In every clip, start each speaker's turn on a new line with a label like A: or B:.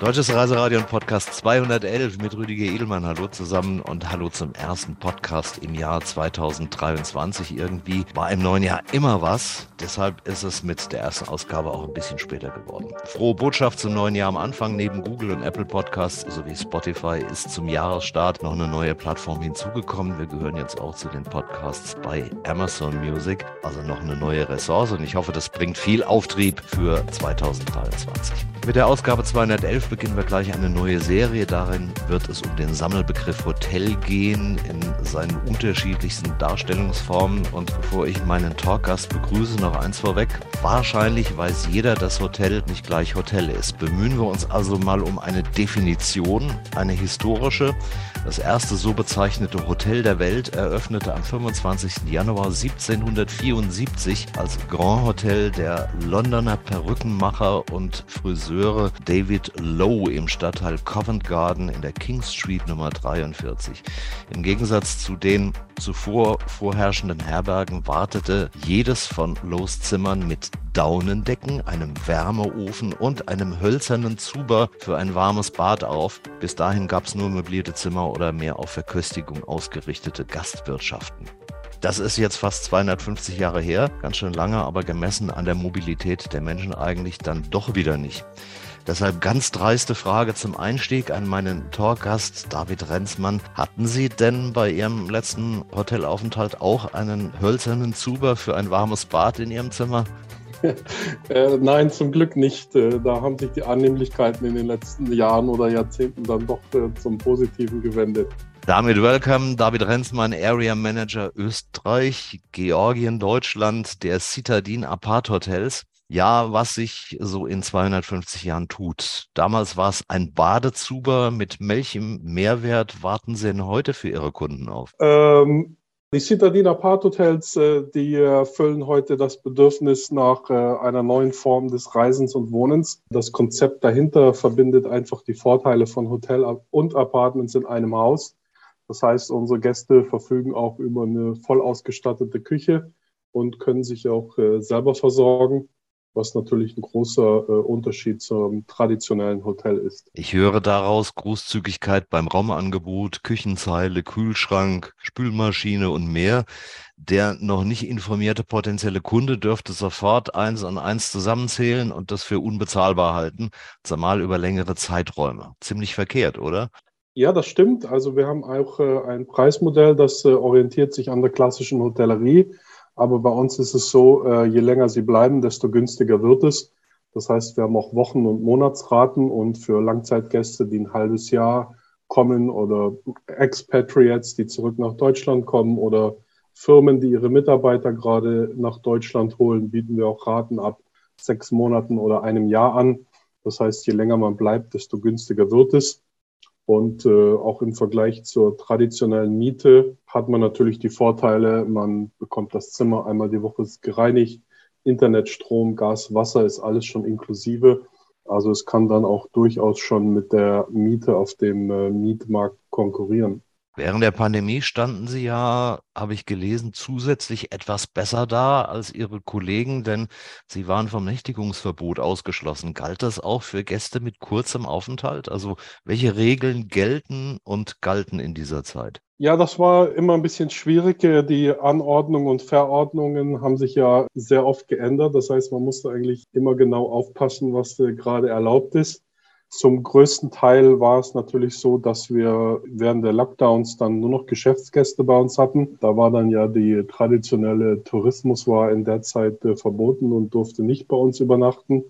A: Deutsches Reiseradio und Podcast 211 mit Rüdiger Edelmann. Hallo zusammen und hallo zum ersten Podcast im Jahr 2023. Irgendwie war im neuen Jahr immer was. Deshalb ist es mit der ersten Ausgabe auch ein bisschen später geworden. Frohe Botschaft zum neuen Jahr am Anfang. Neben Google und Apple Podcasts sowie Spotify ist zum Jahresstart noch eine neue Plattform hinzugekommen. Wir gehören jetzt auch zu den Podcasts bei Amazon Music. Also noch eine neue Ressource und ich hoffe, das bringt viel Auftrieb für 2023. Mit der Ausgabe 211 beginnen wir gleich eine neue Serie. Darin wird es um den Sammelbegriff Hotel gehen in seinen unterschiedlichsten Darstellungsformen. Und bevor ich meinen Talkgast begrüße, noch eins vorweg. Wahrscheinlich weiß jeder, dass Hotel nicht gleich Hotel ist. Bemühen wir uns also mal um eine Definition, eine historische. Das erste so bezeichnete Hotel der Welt eröffnete am 25. Januar 1774 als Grand Hotel der Londoner Perückenmacher und Friseure David Lowe im Stadtteil Covent Garden in der King Street Nummer 43. Im Gegensatz zu den zuvor vorherrschenden Herbergen wartete jedes von Lowes Zimmern mit Daunendecken, einem Wärmeofen und einem hölzernen Zuber für ein warmes Bad auf. Bis dahin gab es nur möblierte Zimmer oder mehr auf Verköstigung ausgerichtete Gastwirtschaften. Das ist jetzt fast 250 Jahre her, ganz schön lange, aber gemessen an der Mobilität der Menschen eigentlich dann doch wieder nicht. Deshalb ganz dreiste Frage zum Einstieg an meinen Talkgast David Renzmann. Hatten Sie denn bei Ihrem letzten Hotelaufenthalt auch einen hölzernen Zuber für ein warmes Bad in Ihrem Zimmer?
B: äh, nein, zum Glück nicht. Äh, da haben sich die Annehmlichkeiten in den letzten Jahren oder Jahrzehnten dann doch äh, zum Positiven gewendet.
A: Damit welcome David Renzmann, Area Manager Österreich, Georgien, Deutschland der Citadin Apart Hotels. Ja, was sich so in 250 Jahren tut. Damals war es ein Badezuber mit welchem Mehrwert warten Sie denn heute für Ihre Kunden auf?
B: Ähm, die Citadin Apart Hotels, äh, die erfüllen heute das Bedürfnis nach äh, einer neuen Form des Reisens und Wohnens. Das Konzept dahinter verbindet einfach die Vorteile von Hotel und Apartments in einem Haus. Das heißt, unsere Gäste verfügen auch über eine voll ausgestattete Küche und können sich auch äh, selber versorgen was natürlich ein großer äh, Unterschied zum traditionellen Hotel ist.
A: Ich höre daraus Großzügigkeit beim Raumangebot, Küchenzeile, Kühlschrank, Spülmaschine und mehr. Der noch nicht informierte potenzielle Kunde dürfte sofort eins an eins zusammenzählen und das für unbezahlbar halten, zumal über längere Zeiträume. Ziemlich verkehrt, oder?
B: Ja, das stimmt. Also wir haben auch äh, ein Preismodell, das äh, orientiert sich an der klassischen Hotellerie aber bei uns ist es so, äh, je länger sie bleiben, desto günstiger wird es. Das heißt, wir haben auch Wochen- und Monatsraten und für Langzeitgäste, die ein halbes Jahr kommen oder Expatriates, die zurück nach Deutschland kommen oder Firmen, die ihre Mitarbeiter gerade nach Deutschland holen, bieten wir auch Raten ab sechs Monaten oder einem Jahr an. Das heißt, je länger man bleibt, desto günstiger wird es. Und äh, auch im Vergleich zur traditionellen Miete hat man natürlich die Vorteile, man bekommt das Zimmer einmal die Woche gereinigt, Internet, Strom, Gas, Wasser ist alles schon inklusive. Also es kann dann auch durchaus schon mit der Miete auf dem äh, Mietmarkt konkurrieren.
A: Während der Pandemie standen Sie ja, habe ich gelesen, zusätzlich etwas besser da als Ihre Kollegen, denn Sie waren vom Nächtigungsverbot ausgeschlossen. Galt das auch für Gäste mit kurzem Aufenthalt? Also welche Regeln gelten und galten in dieser Zeit?
B: Ja, das war immer ein bisschen schwierig. Die Anordnungen und Verordnungen haben sich ja sehr oft geändert. Das heißt, man musste eigentlich immer genau aufpassen, was gerade erlaubt ist. Zum größten Teil war es natürlich so, dass wir während der Lockdowns dann nur noch Geschäftsgäste bei uns hatten. Da war dann ja die traditionelle Tourismus war in der Zeit äh, verboten und durfte nicht bei uns übernachten.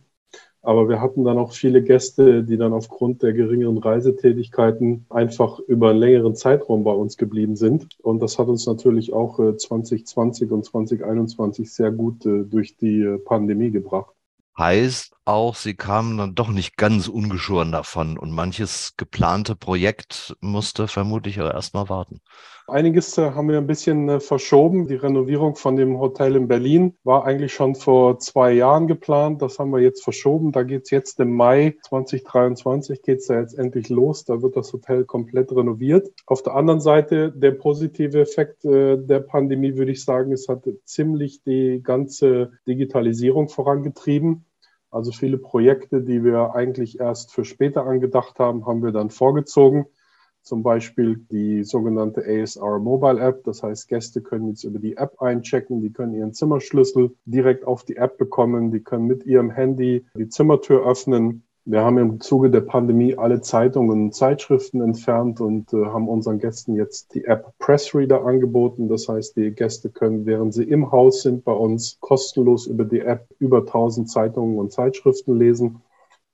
B: Aber wir hatten dann auch viele Gäste, die dann aufgrund der geringeren Reisetätigkeiten einfach über einen längeren Zeitraum bei uns geblieben sind. Und das hat uns natürlich auch 2020 äh, und 2021 sehr gut äh, durch die äh, Pandemie gebracht.
A: Heißt auch, sie kamen dann doch nicht ganz ungeschoren davon und manches geplante Projekt musste vermutlich erstmal warten.
B: Einiges äh, haben wir ein bisschen äh, verschoben. Die Renovierung von dem Hotel in Berlin war eigentlich schon vor zwei Jahren geplant. Das haben wir jetzt verschoben. Da geht es jetzt im Mai 2023 geht es da jetzt endlich los. Da wird das Hotel komplett renoviert. Auf der anderen Seite der positive Effekt äh, der Pandemie würde ich sagen, es hat ziemlich die ganze Digitalisierung vorangetrieben. Also viele Projekte, die wir eigentlich erst für später angedacht haben, haben wir dann vorgezogen. Zum Beispiel die sogenannte ASR Mobile App. Das heißt, Gäste können jetzt über die App einchecken, die können ihren Zimmerschlüssel direkt auf die App bekommen, die können mit ihrem Handy die Zimmertür öffnen. Wir haben im Zuge der Pandemie alle Zeitungen und Zeitschriften entfernt und äh, haben unseren Gästen jetzt die App Pressreader angeboten. Das heißt, die Gäste können, während sie im Haus sind, bei uns kostenlos über die App über 1000 Zeitungen und Zeitschriften lesen.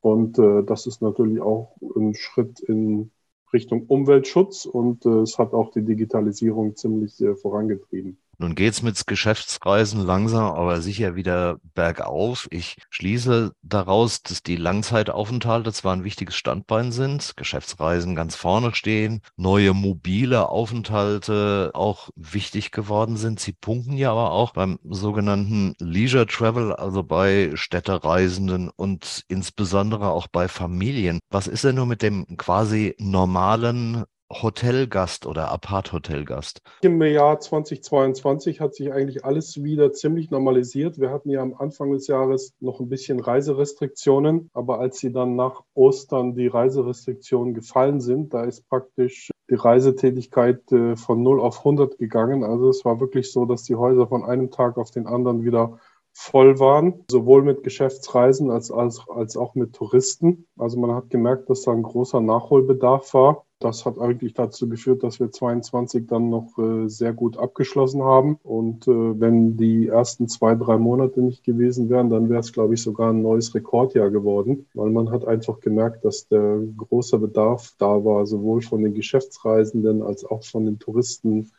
B: Und äh, das ist natürlich auch ein Schritt in Richtung Umweltschutz und äh, es hat auch die Digitalisierung ziemlich äh, vorangetrieben.
A: Nun geht's mit Geschäftsreisen langsam, aber sicher wieder bergauf. Ich schließe daraus, dass die Langzeitaufenthalte zwar ein wichtiges Standbein sind, Geschäftsreisen ganz vorne stehen, neue mobile Aufenthalte auch wichtig geworden sind. Sie punkten ja aber auch beim sogenannten Leisure Travel, also bei Städtereisenden und insbesondere auch bei Familien. Was ist denn nur mit dem quasi normalen Hotelgast oder Apart-Hotelgast?
B: Im Jahr 2022 hat sich eigentlich alles wieder ziemlich normalisiert. Wir hatten ja am Anfang des Jahres noch ein bisschen Reiserestriktionen, aber als sie dann nach Ostern die Reiserestriktionen gefallen sind, da ist praktisch die Reisetätigkeit äh, von 0 auf 100 gegangen. Also es war wirklich so, dass die Häuser von einem Tag auf den anderen wieder voll waren, sowohl mit Geschäftsreisen als, als, als auch mit Touristen. Also man hat gemerkt, dass da ein großer Nachholbedarf war das hat eigentlich dazu geführt, dass wir 22 dann noch äh, sehr gut abgeschlossen haben. Und äh, wenn die ersten zwei, drei Monate nicht gewesen wären, dann wäre es, glaube ich, sogar ein neues Rekordjahr geworden, weil man hat einfach gemerkt, dass der große Bedarf da war, sowohl von den Geschäftsreisenden als auch von den Touristen.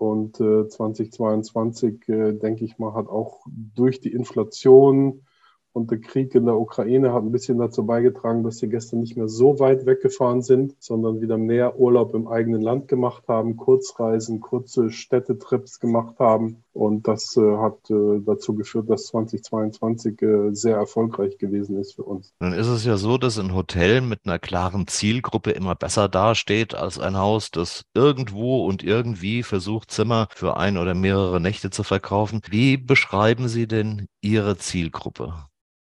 B: Und äh, 2022, äh, denke ich mal, hat auch durch die Inflation, und der Krieg in der Ukraine hat ein bisschen dazu beigetragen, dass die Gäste nicht mehr so weit weggefahren sind, sondern wieder mehr Urlaub im eigenen Land gemacht haben, Kurzreisen, kurze Städtetrips gemacht haben. Und das äh, hat äh, dazu geführt, dass 2022 äh, sehr erfolgreich gewesen ist für uns.
A: Nun ist es ja so, dass ein Hotel mit einer klaren Zielgruppe immer besser dasteht als ein Haus, das irgendwo und irgendwie versucht, Zimmer für ein oder mehrere Nächte zu verkaufen. Wie beschreiben Sie denn Ihre Zielgruppe?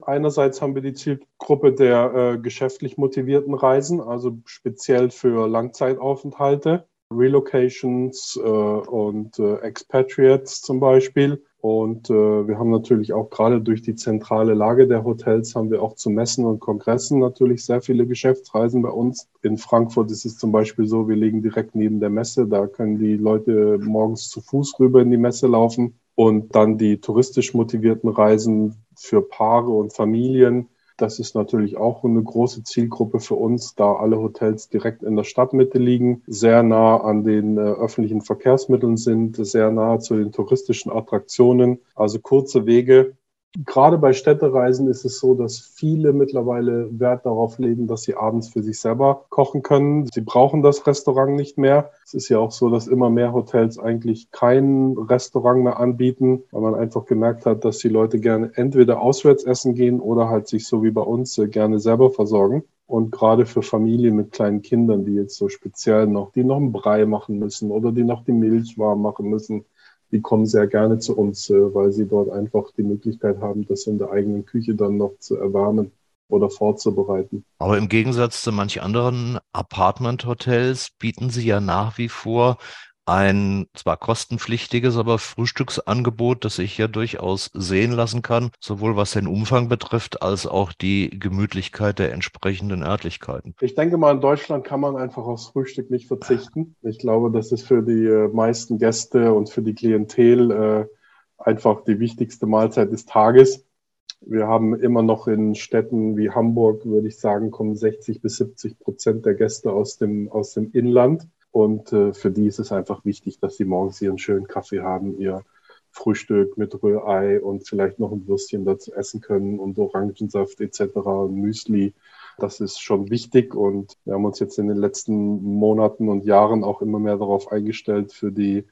B: Einerseits haben wir die Zielgruppe der äh, geschäftlich motivierten Reisen, also speziell für Langzeitaufenthalte, Relocations äh, und äh, Expatriates zum Beispiel. Und äh, wir haben natürlich auch gerade durch die zentrale Lage der Hotels haben wir auch zu Messen und Kongressen natürlich sehr viele Geschäftsreisen bei uns. In Frankfurt ist es zum Beispiel so, wir liegen direkt neben der Messe. Da können die Leute morgens zu Fuß rüber in die Messe laufen. Und dann die touristisch motivierten Reisen für Paare und Familien. Das ist natürlich auch eine große Zielgruppe für uns, da alle Hotels direkt in der Stadtmitte liegen, sehr nah an den äh, öffentlichen Verkehrsmitteln sind, sehr nah zu den touristischen Attraktionen, also kurze Wege Gerade bei Städtereisen ist es so, dass viele mittlerweile Wert darauf legen, dass sie abends für sich selber kochen können. Sie brauchen das Restaurant nicht mehr. Es ist ja auch so, dass immer mehr Hotels eigentlich kein Restaurant mehr anbieten, weil man einfach gemerkt hat, dass die Leute gerne entweder auswärts essen gehen oder halt sich so wie bei uns gerne selber versorgen. Und gerade für Familien mit kleinen Kindern, die jetzt so speziell noch, die noch einen Brei machen müssen oder die noch die Milch warm machen müssen, die kommen sehr gerne zu uns, äh, weil sie dort einfach die Möglichkeit haben, das in der eigenen Küche dann noch zu erwärmen oder vorzubereiten.
A: Aber im Gegensatz zu manch anderen Apartment-Hotels bieten sie ja nach wie vor ein zwar kostenpflichtiges, aber Frühstücksangebot, das sich ja durchaus sehen lassen kann, sowohl was den Umfang betrifft, als auch die Gemütlichkeit der entsprechenden Örtlichkeiten.
B: Ich denke mal, in Deutschland kann man einfach aufs Frühstück nicht verzichten. Ich glaube, das ist für die äh, meisten Gäste und für die Klientel äh, einfach die wichtigste Mahlzeit des Tages. Wir haben immer noch in Städten wie Hamburg, würde ich sagen, kommen 60 bis 70 Prozent der Gäste aus dem, aus dem Inland. Und äh, für die ist es einfach wichtig, dass sie morgens ihren schönen Kaffee haben, ihr Frühstück mit Rührei und vielleicht noch ein Würstchen dazu essen können und Orangensaft etc. und Müsli. Das ist schon wichtig und wir haben uns jetzt in den letzten Monaten und Jahren auch immer mehr darauf eingestellt, für die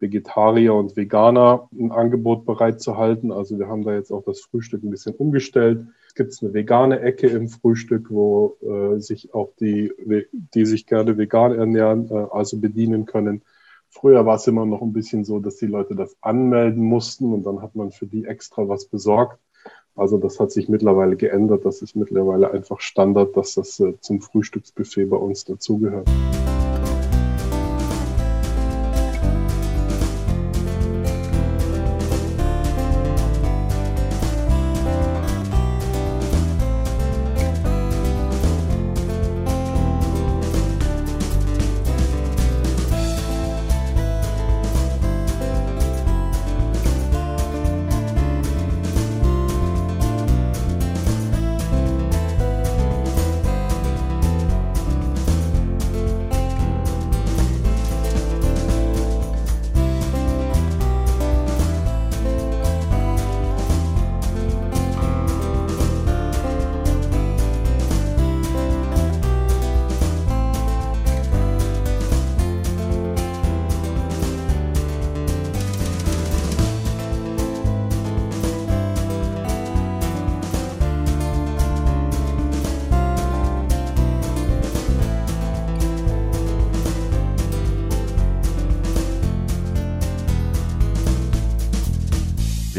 B: Vegetarier und Veganer ein Angebot bereitzuhalten. Also wir haben da jetzt auch das Frühstück ein bisschen umgestellt gibt es eine vegane Ecke im Frühstück, wo äh, sich auch die, die sich gerne vegan ernähren, äh, also bedienen können. Früher war es immer noch ein bisschen so, dass die Leute das anmelden mussten und dann hat man für die extra was besorgt. Also das hat sich mittlerweile geändert. Das ist mittlerweile einfach Standard, dass das äh, zum Frühstücksbuffet bei uns dazugehört.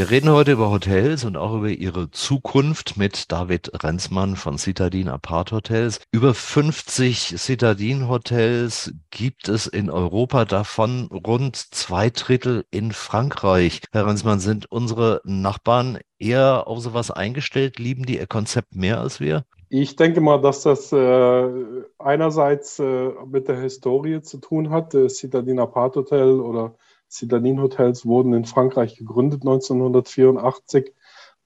A: Wir reden heute über Hotels und auch über ihre Zukunft mit David Renzmann von Citadin Apart Hotels. Über 50 Citadin Hotels gibt es in Europa, davon rund zwei Drittel in Frankreich. Herr Renzmann, sind unsere Nachbarn eher auf sowas eingestellt? Lieben die ihr Konzept mehr als wir?
B: Ich denke mal, dass das äh, einerseits äh, mit der Historie zu tun hat. Äh, Citadin Apart Hotel oder Citadin-Hotels wurden in Frankreich gegründet 1984.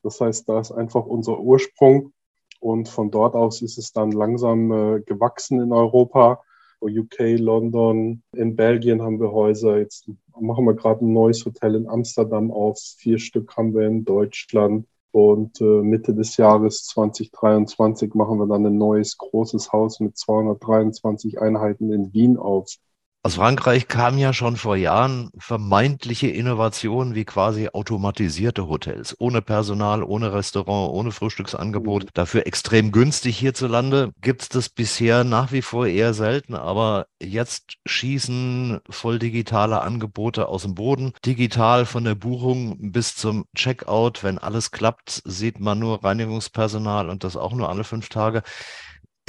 B: Das heißt, da ist einfach unser Ursprung. Und von dort aus ist es dann langsam äh, gewachsen in Europa. UK, London, in Belgien haben wir Häuser. Jetzt machen wir gerade ein neues Hotel in Amsterdam auf. Vier Stück haben wir in Deutschland. Und äh, Mitte des Jahres 2023 machen wir dann ein neues großes Haus mit 223 Einheiten in Wien auf.
A: Aus Frankreich kamen ja schon vor Jahren vermeintliche Innovationen wie quasi automatisierte Hotels, ohne Personal, ohne Restaurant, ohne Frühstücksangebot, mhm. dafür extrem günstig hierzulande. Gibt es das bisher nach wie vor eher selten, aber jetzt schießen voll digitale Angebote aus dem Boden. Digital von der Buchung bis zum Checkout, wenn alles klappt, sieht man nur Reinigungspersonal und das auch nur alle fünf Tage.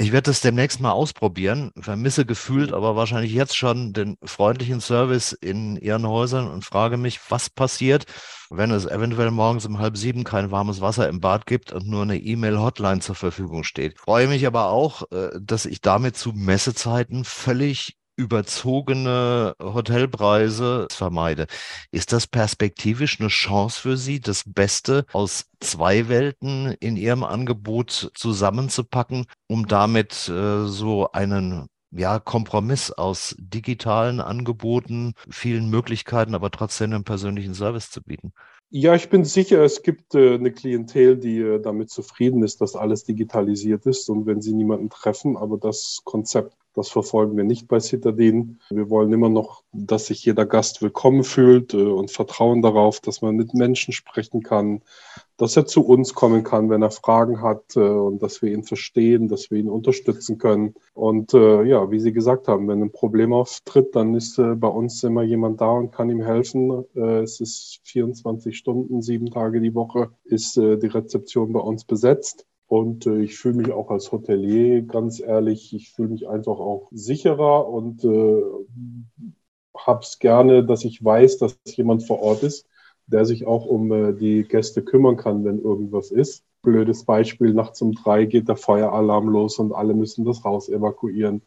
A: Ich werde das demnächst mal ausprobieren, vermisse gefühlt aber wahrscheinlich jetzt schon den freundlichen Service in Ihren Häusern und frage mich, was passiert, wenn es eventuell morgens um halb sieben kein warmes Wasser im Bad gibt und nur eine E-Mail-Hotline zur Verfügung steht. Freue mich aber auch, äh, dass ich damit zu Messezeiten völlig überzogene Hotelpreise vermeide. Ist das perspektivisch eine Chance für Sie, das Beste aus zwei Welten in Ihrem Angebot zusammenzupacken, um damit äh, so einen ja, Kompromiss aus digitalen Angeboten, vielen Möglichkeiten, aber trotzdem einen persönlichen Service zu bieten?
B: Ja, ich bin sicher, es gibt äh, eine Klientel, die äh, damit zufrieden ist, dass alles digitalisiert ist und wenn sie niemanden treffen, aber das Konzept das verfolgen wir nicht bei Citadin. Wir wollen immer noch, dass sich jeder Gast willkommen fühlt äh, und vertrauen darauf, dass man mit Menschen sprechen kann, dass er zu uns kommen kann, wenn er Fragen hat äh, und dass wir ihn verstehen, dass wir ihn unterstützen können. Und äh, ja, wie Sie gesagt haben, wenn ein Problem auftritt, dann ist bei uns immer jemand da und kann ihm helfen. es ist 24 Stunden, sieben Tage die Woche ist die Rezeption bei uns besetzt. Und äh, ich fühle mich auch als Hotelier, ganz ehrlich, ich fühle mich einfach auch sicherer und äh, habe es gerne, dass ich weiß, dass jemand vor Ort ist, der sich auch um äh, die Gäste kümmern kann, wenn irgendwas ist. Blödes Beispiel, nachts um drei geht der Feueralarm los und alle müssen das Haus evakuieren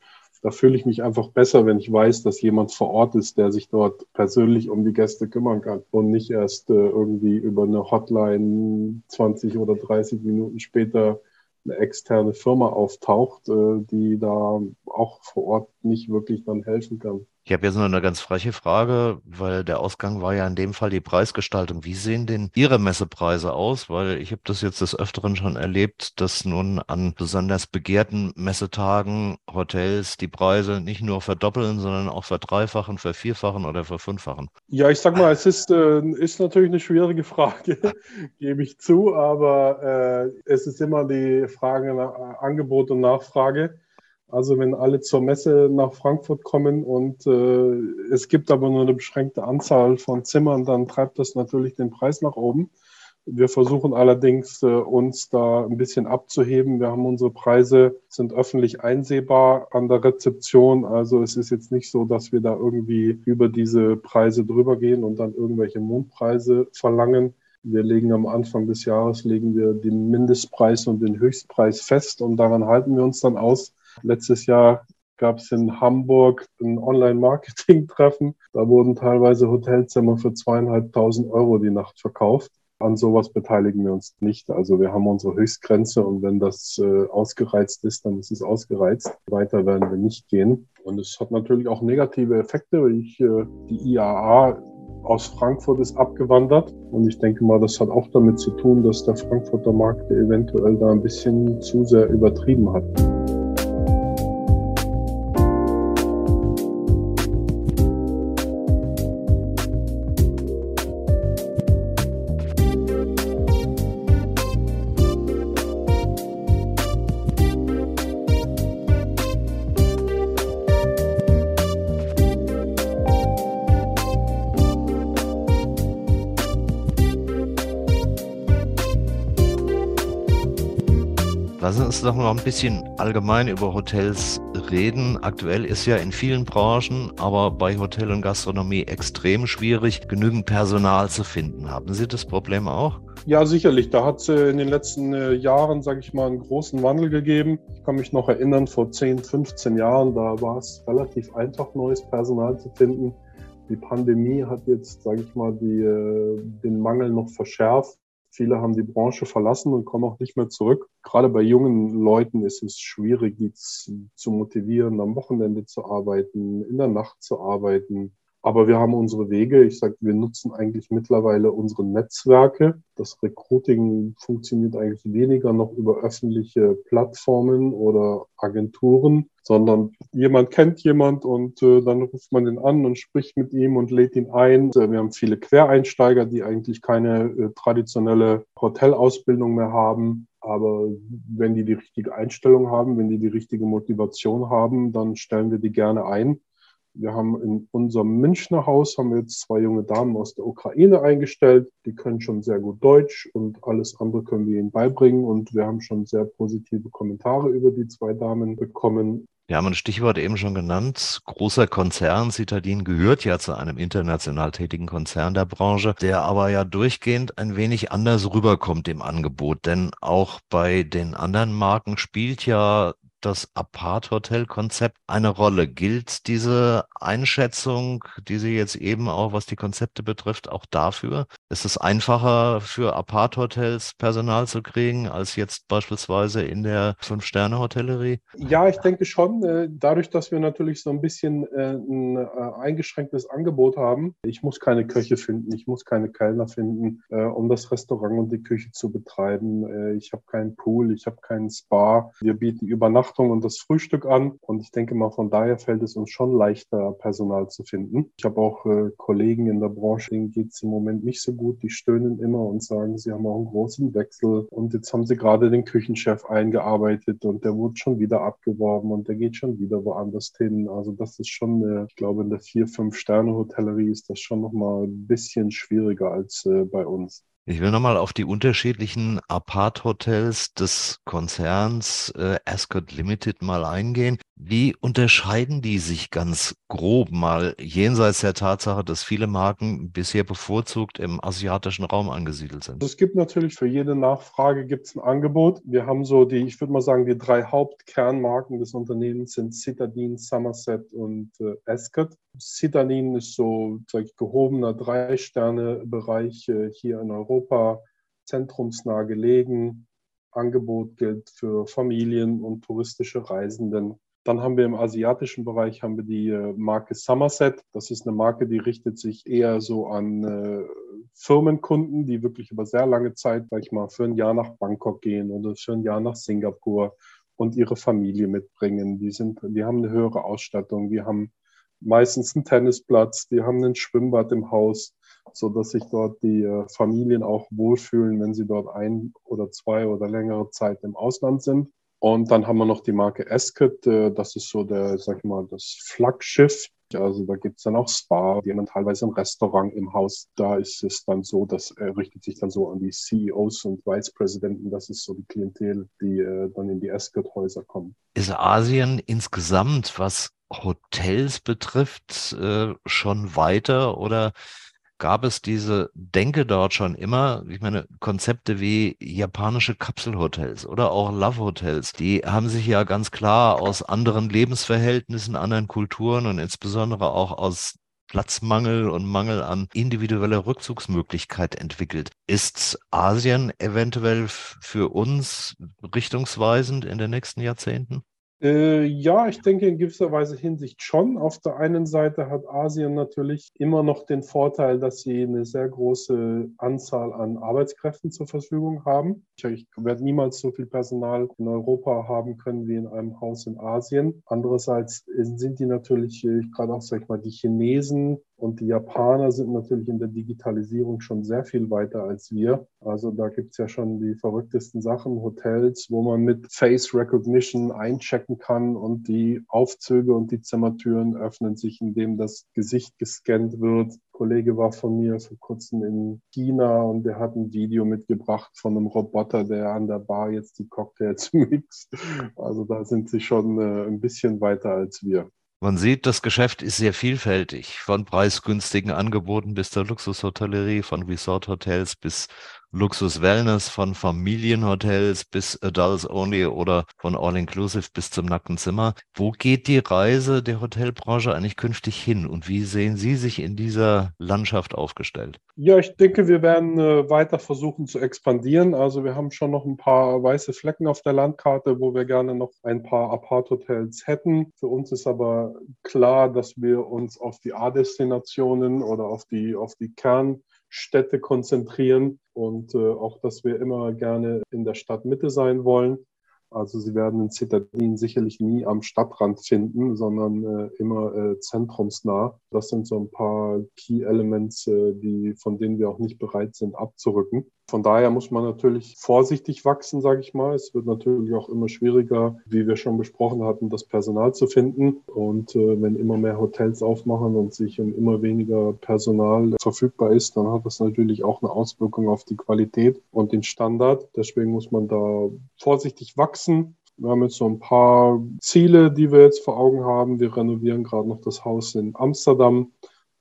B: da fühle ich mich einfach besser, wenn ich weiß, dass jemand vor Ort ist, der sich dort persönlich um die Gäste kümmern kann und nicht erst äh, irgendwie über eine Hotline 20 oder 30 Minuten später eine externe Firma auftaucht, äh, die da auch vor Ort nicht wirklich dann helfen kann.
A: Ich habe jetzt nur eine ganz freche Frage, weil der Ausgang war ja in dem Fall die Preisgestaltung. Wie sehen denn Ihre Messepreise aus? Weil ich habe das jetzt des Öfteren schon erlebt, dass nun an besonders begehrten Messetagen Hotels die Preise nicht nur verdoppeln, sondern auch verdreifachen, vervierfachen oder verfünffachen.
B: Ja, ich sag mal, es ist, äh, ist natürlich eine schwierige Frage, gebe ich zu, aber äh, es ist immer die Frage nach Angebot und Nachfrage. Also wenn alle zur Messe nach Frankfurt kommen und äh, es gibt aber nur eine beschränkte Anzahl von Zimmern, dann treibt das natürlich den Preis nach oben. Wir versuchen allerdings, äh, uns da ein bisschen abzuheben. Wir haben unsere Preise, sind öffentlich einsehbar an der Rezeption. Also es ist jetzt nicht so, dass wir da irgendwie über diese Preise drüber gehen und dann irgendwelche Mondpreise verlangen. Wir legen am Anfang des Jahres legen wir den Mindestpreis und den Höchstpreis fest und daran halten wir uns dann aus. Letztes Jahr gab es in Hamburg ein Online-Marketing-Treffen. Da wurden teilweise Hotelzimmer für zweieinhalbtausend Euro die Nacht verkauft. An sowas beteiligen wir uns nicht. Also wir haben unsere Höchstgrenze und wenn das äh, ausgereizt ist, dann ist es ausgereizt. Weiter werden wir nicht gehen. Und es hat natürlich auch negative Effekte. Ich, äh, die IAA aus Frankfurt ist abgewandert. Und ich denke mal, das hat auch damit zu tun, dass der Frankfurter Markt eventuell da ein bisschen zu sehr übertrieben hat.
A: Lassen doch noch ein bisschen allgemein über Hotels reden. Aktuell ist ja in vielen Branchen, aber bei Hotel und Gastronomie extrem schwierig, genügend Personal zu finden. Haben Sie das Problem auch?
B: Ja, sicherlich. Da hat es in den letzten äh, Jahren, sage ich mal, einen großen Wandel gegeben. Ich kann mich noch erinnern, vor 10, 15 Jahren, da war es relativ einfach, neues Personal zu finden. Die Pandemie hat jetzt, sage ich mal, die, äh, den Mangel noch verschärft. Viele haben die Branche verlassen und kommen auch nicht mehr zurück. Gerade bei jungen Leuten ist es schwierig, die zu motivieren, am Wochenende zu arbeiten, in der Nacht zu arbeiten. Aber wir haben unsere Wege. Ich sage, wir nutzen eigentlich mittlerweile unsere Netzwerke. Das Recruiting funktioniert eigentlich weniger noch über öffentliche Plattformen oder Agenturen, sondern jemand kennt jemand und äh, dann ruft man ihn an und spricht mit ihm und lädt ihn ein. Äh, wir haben viele Quereinsteiger, die eigentlich keine äh, traditionelle Hotelausbildung mehr haben. Aber wenn die die richtige Einstellung haben, wenn die die richtige Motivation haben, dann stellen wir die gerne ein. Wir haben in unserem Münchner Haus haben wir jetzt zwei junge Damen aus der Ukraine eingestellt. Die können schon sehr gut Deutsch und alles andere können wir ihnen beibringen. Und wir haben schon sehr positive Kommentare über die zwei Damen bekommen.
A: Wir haben ein Stichwort eben schon genannt. Großer Konzern. Citadin gehört ja zu einem international tätigen Konzern der Branche, der aber ja durchgehend ein wenig anders rüberkommt im Angebot. Denn auch bei den anderen Marken spielt ja das Apart-Hotel-Konzept eine Rolle? Gilt diese Einschätzung, die Sie jetzt eben auch, was die Konzepte betrifft, auch dafür? Ist es einfacher für Apart-Hotels Personal zu kriegen, als jetzt beispielsweise in der Fünf-Sterne-Hotellerie?
B: Ja, ich denke schon. Äh, dadurch, dass wir natürlich so ein bisschen äh, ein äh, eingeschränktes Angebot haben. Ich muss keine Köche finden, ich muss keine Kellner finden, um das Restaurant und die Küche zu betreiben. Ich habe keinen Pool, ich habe keinen Spa. Wir bieten Übernachtung Übernachtung und das Frühstück an. Und ich denke mal, von daher fällt es uns schon leichter, Personal zu finden. Ich habe auch äh, Kollegen in der Branche, denen geht es im Moment nicht so gut. Die stöhnen immer und sagen, sie haben auch einen großen Wechsel. Und jetzt haben sie gerade den Küchenchef eingearbeitet und der wurde schon wieder abgeworben und der geht schon wieder woanders hin. Also das ist schon, äh, ich glaube, in der vier, fünf Sterne Hotellerie ist das schon nochmal ein bisschen schwieriger als äh, bei uns.
A: Ich will nochmal auf die unterschiedlichen Apart-Hotels des Konzerns äh, Ascot Limited mal eingehen. Wie unterscheiden die sich ganz grob mal jenseits der Tatsache, dass viele Marken bisher bevorzugt im asiatischen Raum angesiedelt sind?
B: Es gibt natürlich für jede Nachfrage gibt's ein Angebot. Wir haben so die, ich würde mal sagen, die drei Hauptkernmarken des Unternehmens sind Citadin, Somerset und äh, Ascot. Citadin ist so ich, gehobener Drei-Sterne-Bereich äh, hier in Europa, zentrumsnah gelegen. Angebot gilt für Familien und touristische Reisenden. Dann haben wir im asiatischen Bereich haben wir die äh, Marke Somerset. Das ist eine Marke, die richtet sich eher so an äh, Firmenkunden, die wirklich über sehr lange Zeit, sag ich mal, für ein Jahr nach Bangkok gehen oder für ein Jahr nach Singapur und ihre Familie mitbringen. Die sind, die haben eine höhere Ausstattung, die haben meistens einen Tennisplatz, die haben ein Schwimmbad im Haus, so dass sich dort die äh, Familien auch wohlfühlen, wenn sie dort ein oder zwei oder längere Zeit im Ausland sind. Und dann haben wir noch die Marke Esket. Äh, das ist so der, sag ich mal, das Flaggschiff Also da gibt es dann auch Spa, die haben dann teilweise ein Restaurant im Haus. Da ist es dann so, das äh, richtet sich dann so an die CEOs und Vice Präsidenten. Das ist so die Klientel, die äh, dann in die Escort-Häuser kommen.
A: Ist Asien insgesamt, was Hotels betrifft, schon weiter oder gab es diese Denke dort schon immer. Ich meine, Konzepte wie japanische Kapselhotels oder auch Love-Hotels, die haben sich ja ganz klar aus anderen Lebensverhältnissen, anderen Kulturen und insbesondere auch aus Platzmangel und Mangel an individueller Rückzugsmöglichkeit entwickelt. Ist Asien eventuell für uns richtungsweisend in den nächsten Jahrzehnten?
B: Äh, ja, ich denke in gewisser Weise Hinsicht schon. Auf der einen Seite hat Asien natürlich immer noch den Vorteil, dass sie eine sehr große Anzahl an Arbeitskräften zur Verfügung haben. Ich, ich werde niemals so viel Personal in Europa haben können wie in einem Haus in Asien. Andererseits sind die natürlich, äh, gerade auch, sag ich mal, die Chinesen und die Japaner sind natürlich in der Digitalisierung schon sehr viel weiter als wir. Also da gibt es ja schon die verrücktesten Sachen, Hotels, wo man mit Face Recognition einchecken kann und die Aufzüge und die Zimmertüren öffnen sich, indem das Gesicht gescannt wird. Ein Kollege war von mir vor kurzem in China und der hat ein Video mitgebracht von einem Roboter, der an der Bar jetzt die Cocktails mixt. Also da sind sie schon äh, ein bisschen weiter als wir.
A: Man sieht, das Geschäft ist sehr vielfältig, von preisgünstigen Angeboten bis zur Luxushotellerie, von Resort-Hotels bis Luxus-Wellness, von Familienhotels bis Adults Only oder von All-Inclusive bis zum nackten Zimmer. Wo geht die Reise der Hotelbranche eigentlich künftig hin und wie sehen Sie sich in dieser Landschaft aufgestellt?
B: Ja, ich denke, wir werden äh, weiter versuchen zu expandieren. Also wir haben schon noch ein paar weiße Flecken auf der Landkarte, wo wir gerne noch ein paar Apart-Hotels hätten. Für uns ist aber klar, dass wir uns auf die A-Destinationen oder auf die, auf die Kern Städte konzentrieren und äh, auch, dass wir immer gerne in der Stadtmitte sein wollen. Also Sie werden in Zitadin sicherlich nie am Stadtrand finden, sondern äh, immer äh, zentrumsnah. Das sind so ein paar Key Elements, äh, die, von denen wir auch nicht bereit sind abzurücken. Von daher muss man natürlich vorsichtig wachsen, sage ich mal. Es wird natürlich auch immer schwieriger, wie wir schon besprochen hatten, das Personal zu finden. Und äh, wenn immer mehr Hotels aufmachen und sich immer weniger Personal verfügbar ist, dann hat das natürlich auch eine Auswirkung auf die Qualität und den Standard. Deswegen muss man da vorsichtig wachsen. Wir haben jetzt so ein paar Ziele, die wir jetzt vor Augen haben. Wir renovieren gerade noch das Haus in Amsterdam.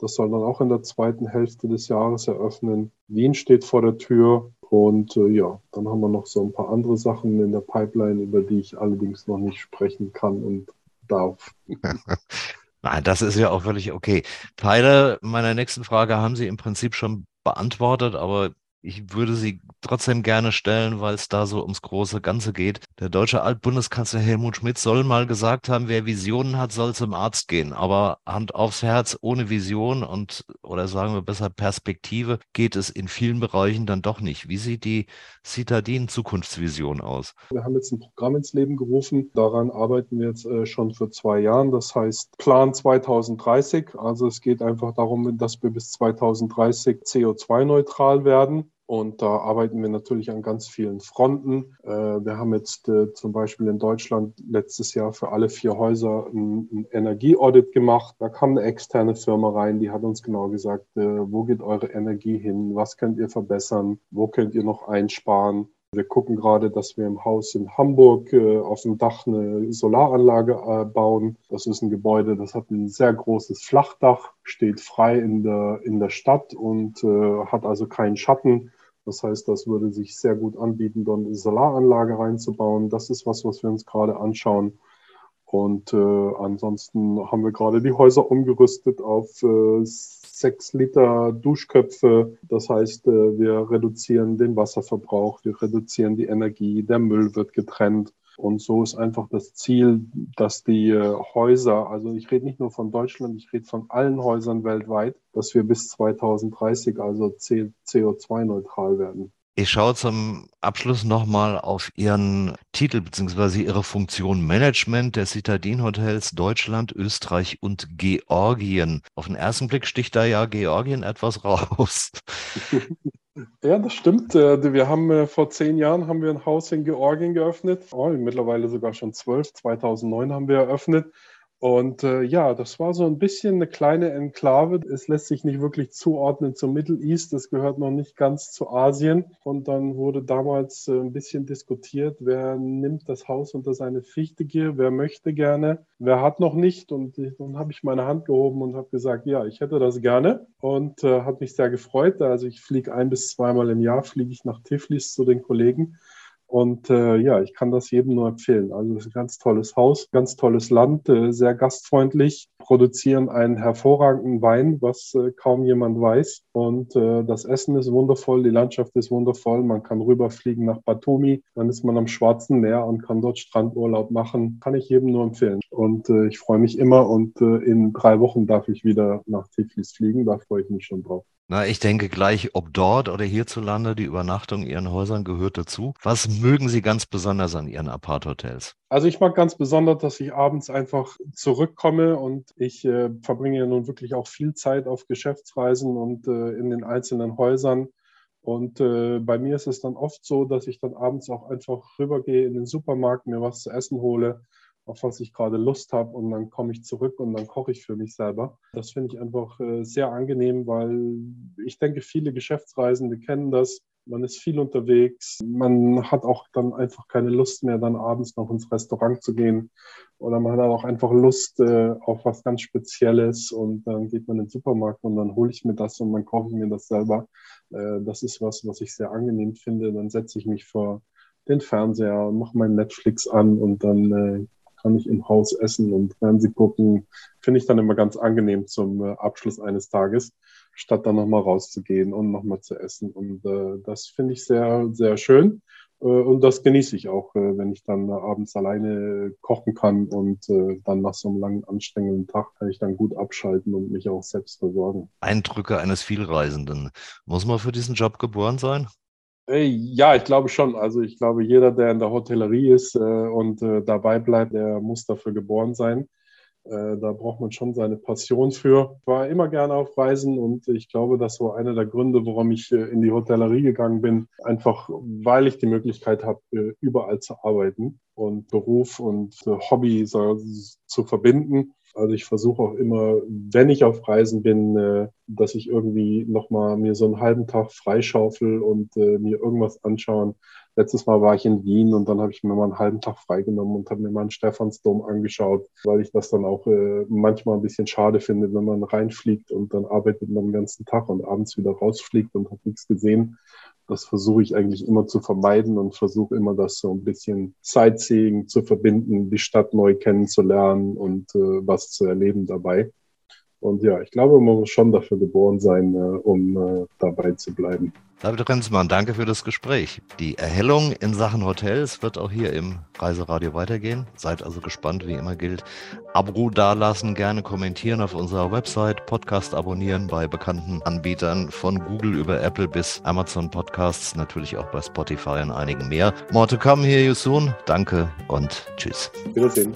B: Das soll dann auch in der zweiten Hälfte des Jahres eröffnen. Wien steht vor der Tür. Und äh, ja, dann haben wir noch so ein paar andere Sachen in der Pipeline, über die ich allerdings noch nicht sprechen kann und darf.
A: Nein, das ist ja auch völlig okay. Teile meiner nächsten Frage haben Sie im Prinzip schon beantwortet, aber ich würde sie trotzdem gerne stellen, weil es da so ums große Ganze geht. Der deutsche Altbundeskanzler Helmut Schmidt soll mal gesagt haben, wer Visionen hat, soll zum Arzt gehen. Aber Hand aufs Herz, ohne Vision und, oder sagen wir besser Perspektive, geht es in vielen Bereichen dann doch nicht. Wie sieht die Citadin Zukunftsvision aus?
B: Wir haben jetzt ein Programm ins Leben gerufen. Daran arbeiten wir jetzt äh, schon für zwei Jahren. Das heißt Plan 2030. Also es geht einfach darum, dass wir bis 2030 CO2-neutral werden. Und da arbeiten wir natürlich an ganz vielen Fronten. Äh, wir haben jetzt äh, zum Beispiel in Deutschland letztes Jahr für alle vier Häuser ein, ein Energieaudit gemacht. Da kam eine externe Firma rein, die hat uns genau gesagt, äh, wo geht eure Energie hin? Was könnt ihr verbessern? Wo könnt ihr noch einsparen? Wir gucken gerade, dass wir im Haus in Hamburg äh, auf dem Dach eine Solaranlage äh, bauen. Das ist ein Gebäude, das hat ein sehr großes Flachdach, steht frei in der, in der Stadt und äh, hat also keinen Schatten. Das heißt, das würde sich sehr gut anbieten, dort eine Solaranlage reinzubauen. Das ist was, was wir uns gerade anschauen. Und äh, ansonsten haben wir gerade die Häuser umgerüstet auf äh, sechs Liter Duschköpfe. Das heißt, äh, wir reduzieren den Wasserverbrauch, wir reduzieren die Energie, der Müll wird getrennt. Und so ist einfach das Ziel, dass die äh, Häuser, also ich rede nicht nur von Deutschland, ich rede von allen Häusern weltweit, dass wir bis 2030 also CO2-neutral werden.
A: Ich schaue zum Abschluss nochmal auf Ihren Titel bzw. Ihre Funktion Management der Citadin Hotels Deutschland, Österreich und Georgien. Auf den ersten Blick sticht da ja Georgien etwas raus.
B: Ja, das stimmt. Äh, wir haben äh, vor zehn Jahren haben wir ein Haus in Georgien geöffnet. Oh, mittlerweile sogar schon zwölf. 2009 haben wir eröffnet. Und äh, ja, das war so ein bisschen eine kleine Enklave. Es lässt sich nicht wirklich zuordnen zum Middle East. Es gehört noch nicht ganz zu Asien. Und dann wurde damals äh, ein bisschen diskutiert, wer nimmt das Haus unter seine Fichtige, wer möchte gerne, wer hat noch nicht. Und dann habe ich meine Hand gehoben und habe gesagt, ja, ich hätte das gerne. Und äh, hat mich sehr gefreut. Also ich fliege ein bis zweimal im Jahr, fliege ich nach Tiflis zu den Kollegen. Und äh, ja, ich kann das jedem nur empfehlen. Also es ist ein ganz tolles Haus, ganz tolles Land, äh, sehr gastfreundlich, produzieren einen hervorragenden Wein, was äh, kaum jemand weiß. Und äh, das Essen ist wundervoll, die Landschaft ist wundervoll. Man kann rüberfliegen nach Batumi, dann ist man am Schwarzen Meer und kann dort Strandurlaub machen. Kann ich jedem nur empfehlen. Und äh, ich freue mich immer und äh, in drei Wochen darf ich wieder nach Tiflis fliegen. Da freue ich mich schon drauf.
A: Na, ich denke gleich, ob dort oder hierzulande, die Übernachtung in Ihren Häusern gehört dazu. Was mögen Sie ganz besonders an Ihren Apart-Hotels?
B: Also ich mag ganz besonders, dass ich abends einfach zurückkomme und ich äh, verbringe ja nun wirklich auch viel Zeit auf Geschäftsreisen und äh, in den einzelnen Häusern. Und äh, bei mir ist es dann oft so, dass ich dann abends auch einfach rübergehe in den Supermarkt, mir was zu essen hole auf was ich gerade Lust habe und dann komme ich zurück und dann koche ich für mich selber. Das finde ich einfach äh, sehr angenehm, weil ich denke, viele Geschäftsreisende kennen das. Man ist viel unterwegs. Man hat auch dann einfach keine Lust mehr, dann abends noch ins Restaurant zu gehen. Oder man hat auch einfach Lust äh, auf was ganz Spezielles und dann geht man in den Supermarkt und dann hole ich mir das und dann koche ich mir das selber. Äh, das ist was, was ich sehr angenehm finde. Dann setze ich mich vor den Fernseher mache mein Netflix an und dann kann ich im Haus essen und Fernsehen gucken. Finde ich dann immer ganz angenehm zum äh, Abschluss eines Tages, statt dann nochmal rauszugehen und nochmal zu essen. Und äh, das finde ich sehr, sehr schön. Äh, und das genieße ich auch, äh, wenn ich dann abends alleine kochen kann und äh, dann nach so einem langen, anstrengenden Tag kann ich dann gut abschalten und mich auch selbst versorgen.
A: Eindrücke eines Vielreisenden. Muss man für diesen Job geboren sein?
B: Ja, ich glaube schon. Also ich glaube, jeder, der in der Hotellerie ist äh, und äh, dabei bleibt, der muss dafür geboren sein. Äh, da braucht man schon seine Passion für. Ich war immer gerne auf Reisen und ich glaube, das war einer der Gründe, warum ich äh, in die Hotellerie gegangen bin. Einfach, weil ich die Möglichkeit habe, äh, überall zu arbeiten und Beruf und Hobby zu verbinden. Also ich versuche auch immer, wenn ich auf Reisen bin, dass ich irgendwie nochmal mir so einen halben Tag freischaufel und mir irgendwas anschauen. Letztes Mal war ich in Wien und dann habe ich mir mal einen halben Tag freigenommen und habe mir mal einen Stephansdom angeschaut, weil ich das dann auch äh, manchmal ein bisschen schade finde, wenn man reinfliegt und dann arbeitet man den ganzen Tag und abends wieder rausfliegt und hat nichts gesehen das versuche ich eigentlich immer zu vermeiden und versuche immer das so ein bisschen Sightseeing zu verbinden, die Stadt neu kennenzulernen und äh, was zu erleben dabei. Und ja, ich glaube, man muss schon dafür geboren sein, äh, um äh, dabei zu bleiben.
A: David Renzmann, danke für das Gespräch. Die Erhellung in Sachen Hotels wird auch hier im Reiseradio weitergehen. Seid also gespannt, wie immer gilt. Abo dalassen, gerne kommentieren auf unserer Website, Podcast abonnieren bei bekannten Anbietern von Google über Apple bis Amazon Podcasts, natürlich auch bei Spotify und einigen mehr. More to come, here you soon. Danke und tschüss. Wiedersehen.